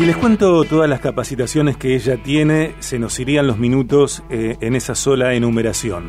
Si les cuento todas las capacitaciones que ella tiene, se nos irían los minutos eh, en esa sola enumeración.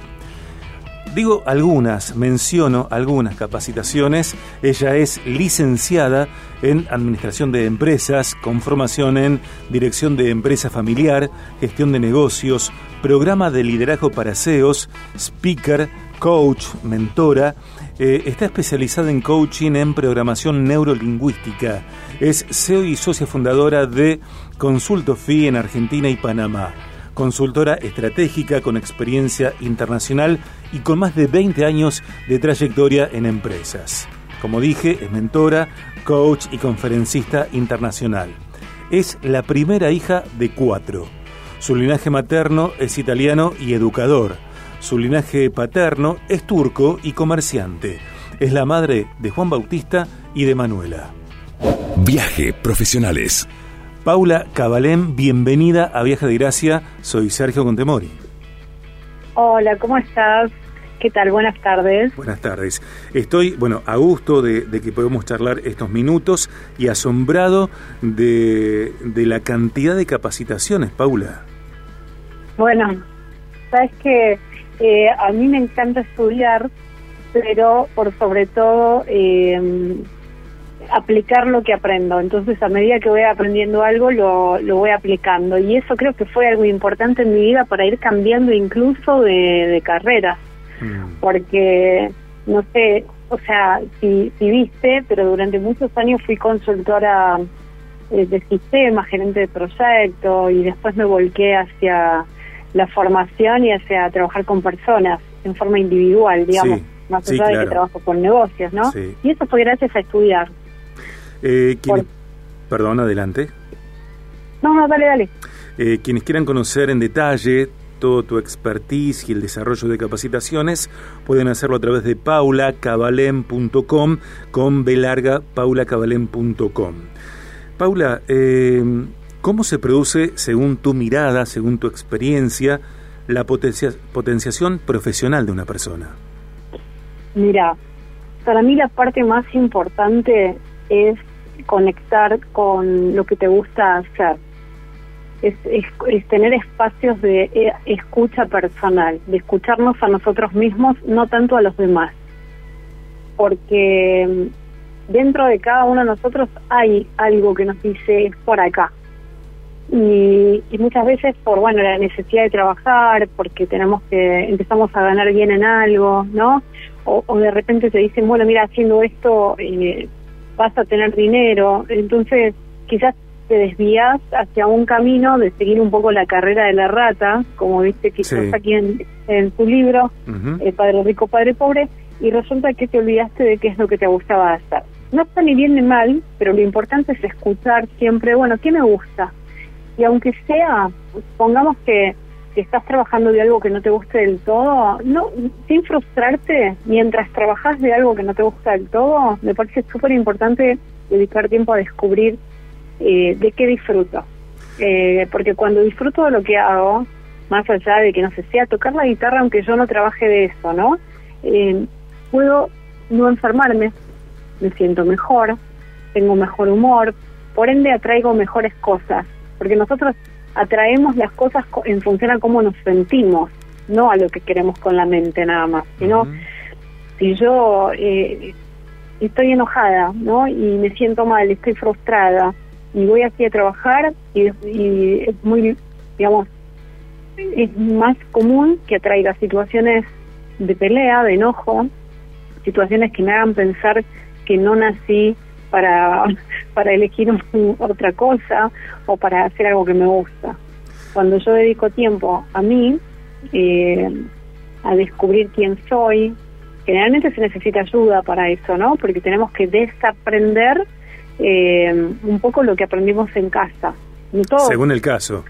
Digo algunas, menciono algunas capacitaciones. Ella es licenciada en Administración de Empresas, con formación en Dirección de Empresa Familiar, Gestión de Negocios, Programa de Liderazgo para CEOs, Speaker, Coach, Mentora. Eh, está especializada en coaching en programación neurolingüística. Es CEO y socia fundadora de Consulto FI en Argentina y Panamá consultora estratégica con experiencia internacional y con más de 20 años de trayectoria en empresas. Como dije, es mentora, coach y conferencista internacional. Es la primera hija de cuatro. Su linaje materno es italiano y educador. Su linaje paterno es turco y comerciante. Es la madre de Juan Bautista y de Manuela. Viaje Profesionales. Paula Cabalén, bienvenida a Viaje de Gracia. Soy Sergio Contemori. Hola, ¿cómo estás? ¿Qué tal? Buenas tardes. Buenas tardes. Estoy, bueno, a gusto de, que podemos charlar estos minutos y asombrado de, la cantidad de capacitaciones, Paula. Bueno, sabes que eh, a mí me encanta estudiar, pero por sobre todo eh, aplicar lo que aprendo. Entonces, a medida que voy aprendiendo algo, lo, lo voy aplicando. Y eso creo que fue algo importante en mi vida para ir cambiando incluso de, carrera. Mm. Porque, no sé, o sea, si, si viste, pero durante muchos años fui consultora eh, de sistemas, gerente de proyecto, y después me volqué hacia la formación y hacia trabajar con personas en forma individual, digamos. más allá de que trabajo con negocios, ¿no? Y eso fue gracias a estudiar. Eh, Perdón, adelante. No, no, dale, dale. Eh, quienes quieran conocer en detalle todo tu expertise y el desarrollo de capacitaciones, pueden hacerlo a través de paulacabalem.com con B larga, paulacabalem.com. Paula, eh, ¿cómo se produce, según tu mirada, según tu experiencia, la potenciación profesional de una persona? Mira, para mí la parte más importante es conectar con lo que te gusta hacer. Es, es, tener espacios de eh, escucha personal, de escucharnos a nosotros mismos, no tanto a los demás. Porque dentro de cada uno de nosotros hay algo que nos dice es por acá. Y, y, muchas veces por bueno la necesidad de trabajar, porque tenemos que empezamos a ganar bien en algo, ¿no? O, o de repente te dicen, bueno, mira, haciendo esto eh, vas a tener dinero, entonces quizás te desvías hacia un camino de seguir un poco la carrera de la rata, como viste quizás aquí en, en tu libro, eh, Padre Rico, Padre Pobre, y resulta que te olvidaste de qué es lo que te gustaba hacer. No está ni bien ni mal, pero lo importante es escuchar siempre, bueno, ¿qué me gusta? Y aunque sea, pongamos que estás trabajando de algo que no te guste del todo, sin frustrarte mientras trabajas de algo que no te gusta del todo, me parece súper importante dedicar tiempo a descubrir eh, de qué disfruto. Eh, porque cuando disfruto de lo que hago, más allá de que no sé, sea tocar la guitarra aunque yo no trabaje de eso, ¿no? Eh, puedo no enfermarme, me siento mejor, tengo mejor humor, por ende atraigo mejores cosas, porque nosotros atraemos las cosas en función a cómo nos sentimos, no a lo que queremos con la mente nada más, sino si yo eh, estoy enojada, ¿no? Y me siento mal, estoy frustrada y voy así a trabajar y, y es muy, digamos, es más común que atraiga situaciones de pelea, de enojo, situaciones que me hagan pensar que no nací para, para elegir otra cosa o para hacer algo que me gusta. Cuando yo dedico tiempo a mí, eh, a descubrir quién soy, generalmente se necesita ayuda para eso, ¿no? Porque tenemos que desaprender eh, un poco lo que aprendimos en casa. Según el caso.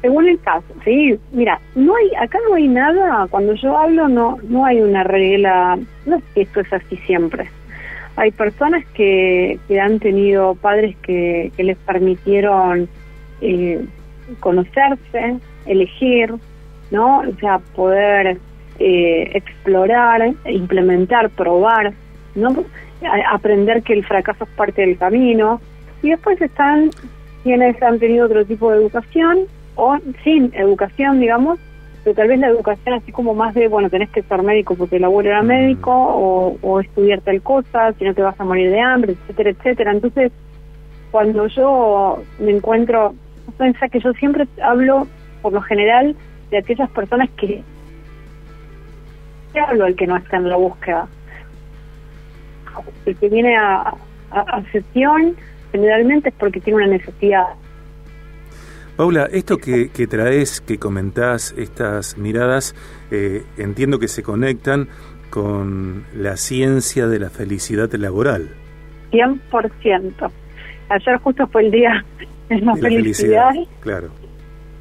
Según el caso, sí. Mira, no hay, acá no hay nada. Cuando yo hablo, no, no hay una regla. No es que esto es así siempre hay personas que, que han tenido padres que, que les permitieron eh, conocerse, elegir, ¿no? O sea, poder eh, explorar, implementar, probar, ¿no? aprender que el fracaso es parte del camino. Y después están quienes han tenido otro tipo de educación o sin educación, digamos, pero tal vez la educación así como más de, bueno, tenés que ser médico porque el abuelo era médico o, o estudiar tal cosa, si no te vas a morir de hambre, etcétera, etcétera. Entonces, cuando yo me encuentro, pensá que yo siempre hablo, por lo general, de aquellas personas que hablo el que no está en la búsqueda. El que viene a, a, sesión generalmente es porque tiene una necesidad. Paula, esto que, que traes, que comentás, estas miradas, eh, entiendo que se conectan con la ciencia de la felicidad laboral. 100%. Ayer justo fue el día de la, felicidad. Claro.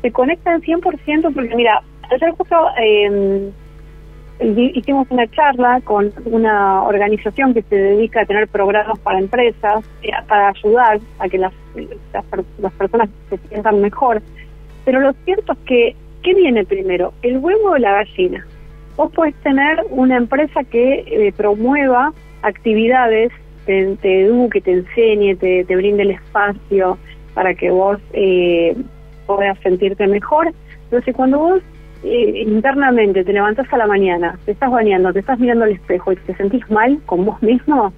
Se conectan 100% porque, mira, ayer justo eh, hicimos una charla con una organización que se dedica a tener programas para empresas, eh, para ayudar a que las, las, personas se sientan mejor. Pero lo cierto es que, ¿qué viene primero? ¿El huevo o la gallina? Vos podés tener una empresa que eh, promueva actividades, te, te, eduque, te enseñe, te, te brinde el espacio para que vos eh, puedas sentirte mejor. Entonces, cuando vos eh, internamente te levantas a la mañana, te estás bañando, te estás mirando al espejo y te sentís mal con vos mismo,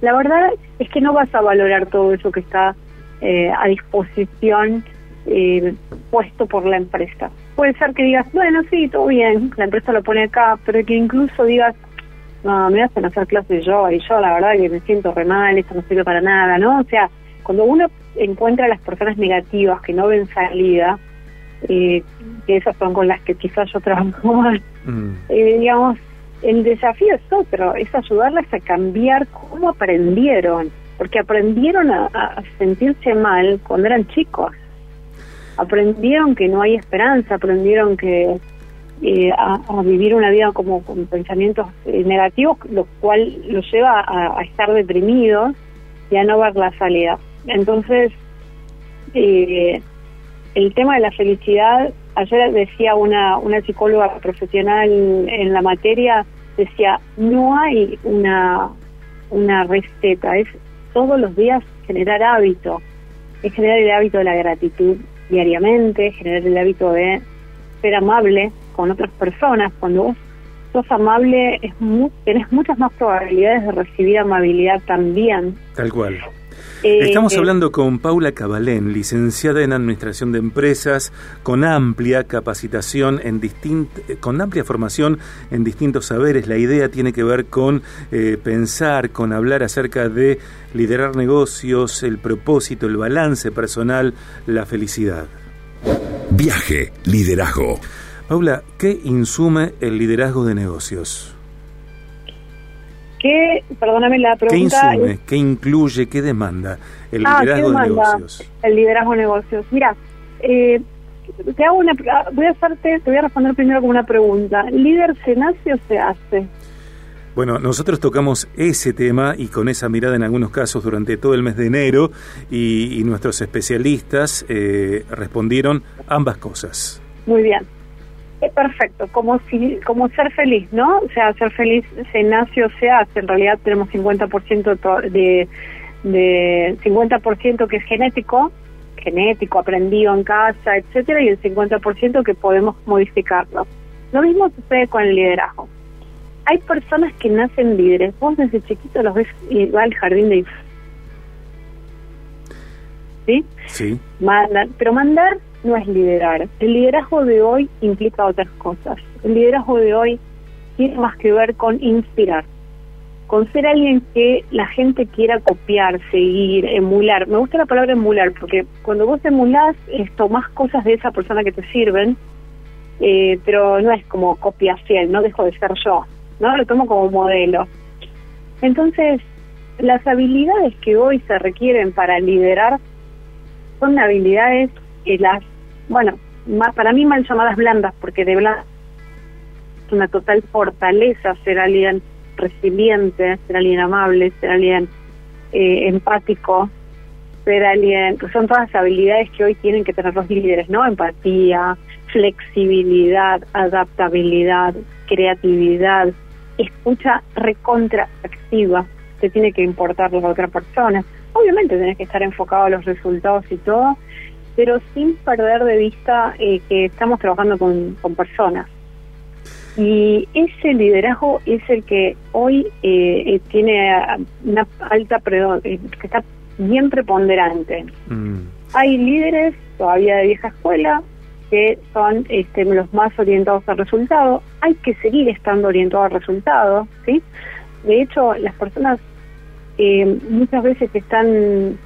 la verdad es que no vas a valorar todo eso que está eh, a disposición eh, puesto por la empresa. Puede ser que digas, bueno, sí, todo bien, la empresa lo pone acá, pero que incluso digas, no, me hacen hacer clases yo y yo la verdad que me siento re mal, esto no sirve para nada, ¿no? O sea, cuando uno encuentra a las personas negativas que no ven salida, eh, que esas son con las que quizás yo trabajo más, mm. eh, digamos, el desafío es otro, es ayudarlas a cambiar cómo aprendieron, porque aprendieron a, sentirse mal cuando eran chicos, aprendieron que no hay esperanza, aprendieron que eh, a, vivir una vida como con pensamientos eh, negativos, lo cual los lleva a, a, estar deprimidos y a no ver la salida. Entonces, eh, el tema de la felicidad, ayer decía una, una psicóloga profesional en la materia, decía, no hay una, una receta, es todos los días generar hábito, es generar el hábito de la gratitud diariamente, generar el hábito de ser amable con otras personas. Cuando vos sos amable, es tenés muchas más probabilidades de recibir amabilidad también. Tal cual. Eh, Estamos eh, hablando con Paula Cabalén, licenciada en Administración de Empresas, con amplia capacitación en con amplia formación en distintos saberes. La idea tiene que ver con eh, pensar, con hablar acerca de liderar negocios, el propósito, el balance personal, la felicidad. Viaje, liderazgo. Paula, ¿qué insume el liderazgo de negocios? ¿Qué, perdóname la pregunta? ¿Qué insume, qué incluye, qué demanda el ah, liderazgo de negocios? El liderazgo de negocios. Mira, eh, te hago una, voy a hacerte, te voy a responder primero con una pregunta. ¿Líder se nace o se hace? Bueno, nosotros tocamos ese tema y con esa mirada en algunos casos durante todo el mes de enero y, nuestros especialistas eh, respondieron ambas cosas. Muy bien. Es perfecto, como si, como ser feliz, ¿no? O sea, ser feliz se nace o se hace. En realidad tenemos 50% de, de 50% que es genético, genético, aprendido en casa, etcétera, y el 50% que podemos modificarlo. Lo mismo sucede con el liderazgo. Hay personas que nacen líderes. Vos desde chiquito los ves y va al jardín de ¿Sí? Sí. pero mandar no es liderar. El liderazgo de hoy implica otras cosas. El liderazgo de hoy tiene más que ver con inspirar, con ser alguien que la gente quiera copiar, seguir, emular. Me gusta la palabra emular porque cuando vos emulás, es, tomás cosas de esa persona que te sirven, eh, pero no es como copia fiel, no dejo de ser yo, ¿no? Lo tomo como modelo. Entonces, las habilidades que hoy se requieren para liderar son habilidades las bueno, para mí mal llamadas blandas, porque de blandas es una total fortaleza ser alguien resiliente, ser alguien amable, ser alguien eh, empático, ser alguien, que son todas habilidades que hoy tienen que tener los líderes, ¿no? Empatía, flexibilidad, adaptabilidad, creatividad, escucha recontraactiva, te tiene que importar la otra persona. obviamente tenés que estar enfocado a los resultados y todo, pero sin perder de vista eh, que estamos trabajando con, personas. Y ese liderazgo es el que hoy eh, tiene una alta, que está bien preponderante. Mm. Hay líderes todavía de vieja escuela que son este, los más orientados al resultado. Hay que seguir estando orientado al resultado, ¿sí? De hecho, las personas eh, muchas veces están,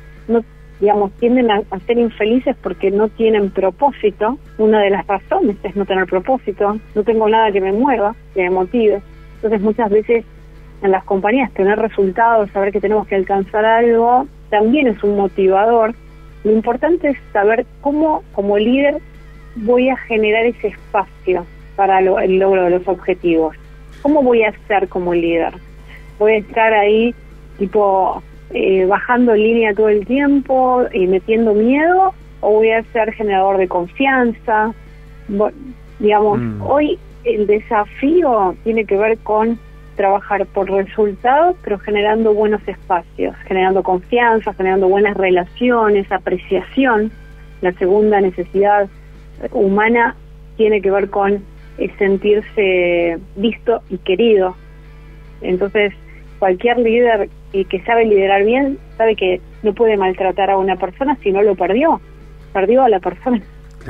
digamos, tienden a, ser infelices porque no tienen propósito. Una de las razones es no tener propósito. No tengo nada que me mueva, que me motive. Entonces, muchas veces en las compañías tener resultados, saber que tenemos que alcanzar algo, también es un motivador. Lo importante es saber cómo, como líder, voy a generar ese espacio para el logro de los objetivos. ¿Cómo voy a ser como líder? Voy a estar ahí tipo eh, bajando línea todo el tiempo y metiendo miedo o voy a ser generador de confianza. digamos, mm. hoy el desafío tiene que ver con trabajar por resultados, pero generando buenos espacios, generando confianza, generando buenas relaciones, apreciación. La segunda necesidad humana tiene que ver con eh, sentirse visto y querido. Entonces, cualquier líder que sabe liderar bien sabe que no puede maltratar a una persona si no lo perdió. Perdió a la persona.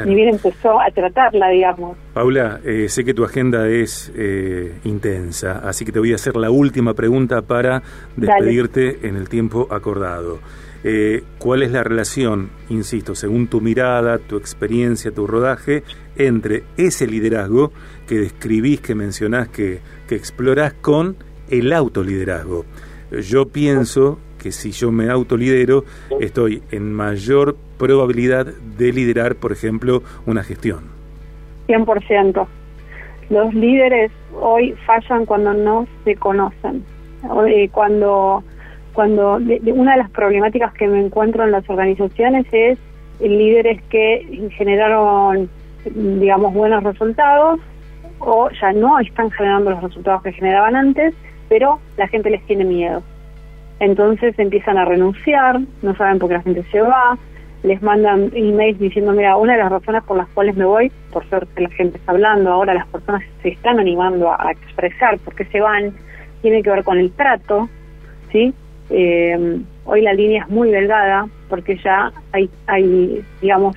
Ni bien empezó a tratarla, digamos. Paula, eh, sé que tu agenda es eh, intensa, así que te voy a hacer la última pregunta para despedirte en el tiempo acordado. Eh, ¿Cuál es la relación, insisto, según tu mirada, tu experiencia, tu rodaje, entre ese liderazgo que describís, que mencionás, que, que explorás con el autoliderazgo? Yo pienso que si yo me autolidero, estoy en mayor probabilidad de liderar, por ejemplo, una gestión. 100%. Los líderes hoy fallan cuando no se conocen. Cuando, cuando una de las problemáticas que me encuentro en las organizaciones es líderes que generaron, digamos, buenos resultados o ya no están generando los resultados que generaban antes pero la gente les tiene miedo. Entonces empiezan a renunciar, no saben por qué la gente se va, les mandan emails diciendo, mira, una de las razones por las cuales me voy, por suerte la gente está hablando, ahora las personas se están animando a, expresar por qué se van, tiene que ver con el trato, ¿sí? Eh, hoy la línea es muy delgada porque ya hay, hay digamos,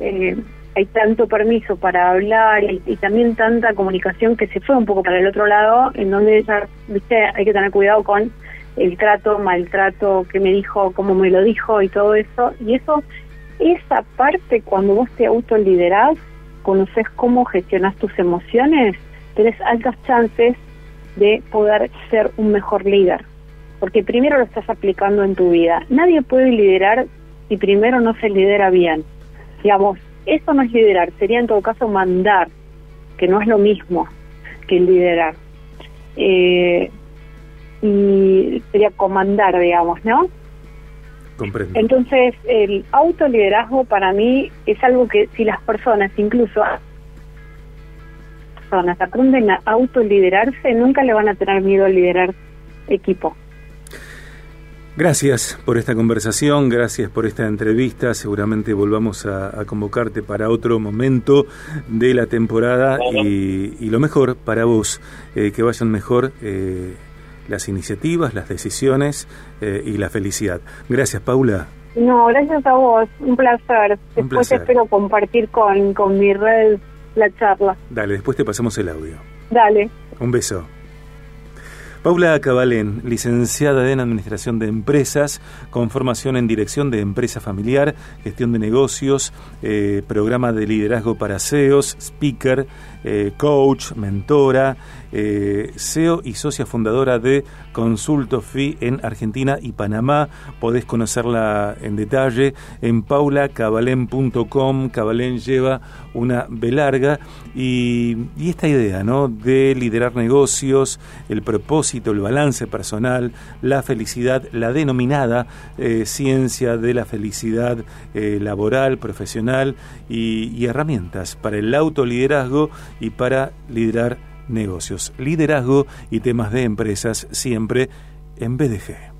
eh, hay tanto permiso para hablar y, también tanta comunicación que se fue un poco para el otro lado, en donde ya, viste, hay que tener cuidado con el trato, maltrato, que me dijo, cómo me lo dijo y todo eso. Y eso, esa parte, cuando vos te autoliderás, conoces cómo gestionas tus emociones, tenés altas chances de poder ser un mejor líder. Porque primero lo estás aplicando en tu vida. Nadie puede liderar si primero no se lidera bien. Digamos, eso no es liderar, sería en todo caso mandar, que no es lo mismo que liderar. Eh, y sería comandar, digamos, ¿no? Comprendo. Entonces, el autoliderazgo para mí es algo que si las personas, incluso personas, aprenden a autoliderarse, nunca le van a tener miedo a liderar equipo. Gracias por esta conversación, gracias por esta entrevista. Seguramente volvamos a, convocarte para otro momento de la temporada y, lo mejor para vos, eh, que vayan mejor eh, las iniciativas, las decisiones eh, y la felicidad. Gracias, Paula. No, gracias a vos, un placer. Después espero compartir con, con mi red la charla. Dale, después te pasamos el audio. Dale. Un beso. Paula Cabalén, licenciada en Administración de Empresas, con formación en Dirección de Empresa Familiar, Gestión de Negocios, eh, Programa de Liderazgo para CEOs, Speaker, eh, Coach, Mentora, eh, CEO y socia fundadora de Consulto FI en Argentina y Panamá. Podés conocerla en detalle en paulacabalen.com. Cabalén lleva una B larga y, esta idea ¿no? de liderar negocios, el propósito, el balance personal, la felicidad, la denominada eh, ciencia de la felicidad laboral, profesional y, y herramientas para el autoliderazgo y para liderar negocios. Liderazgo y temas de empresas siempre en BDG.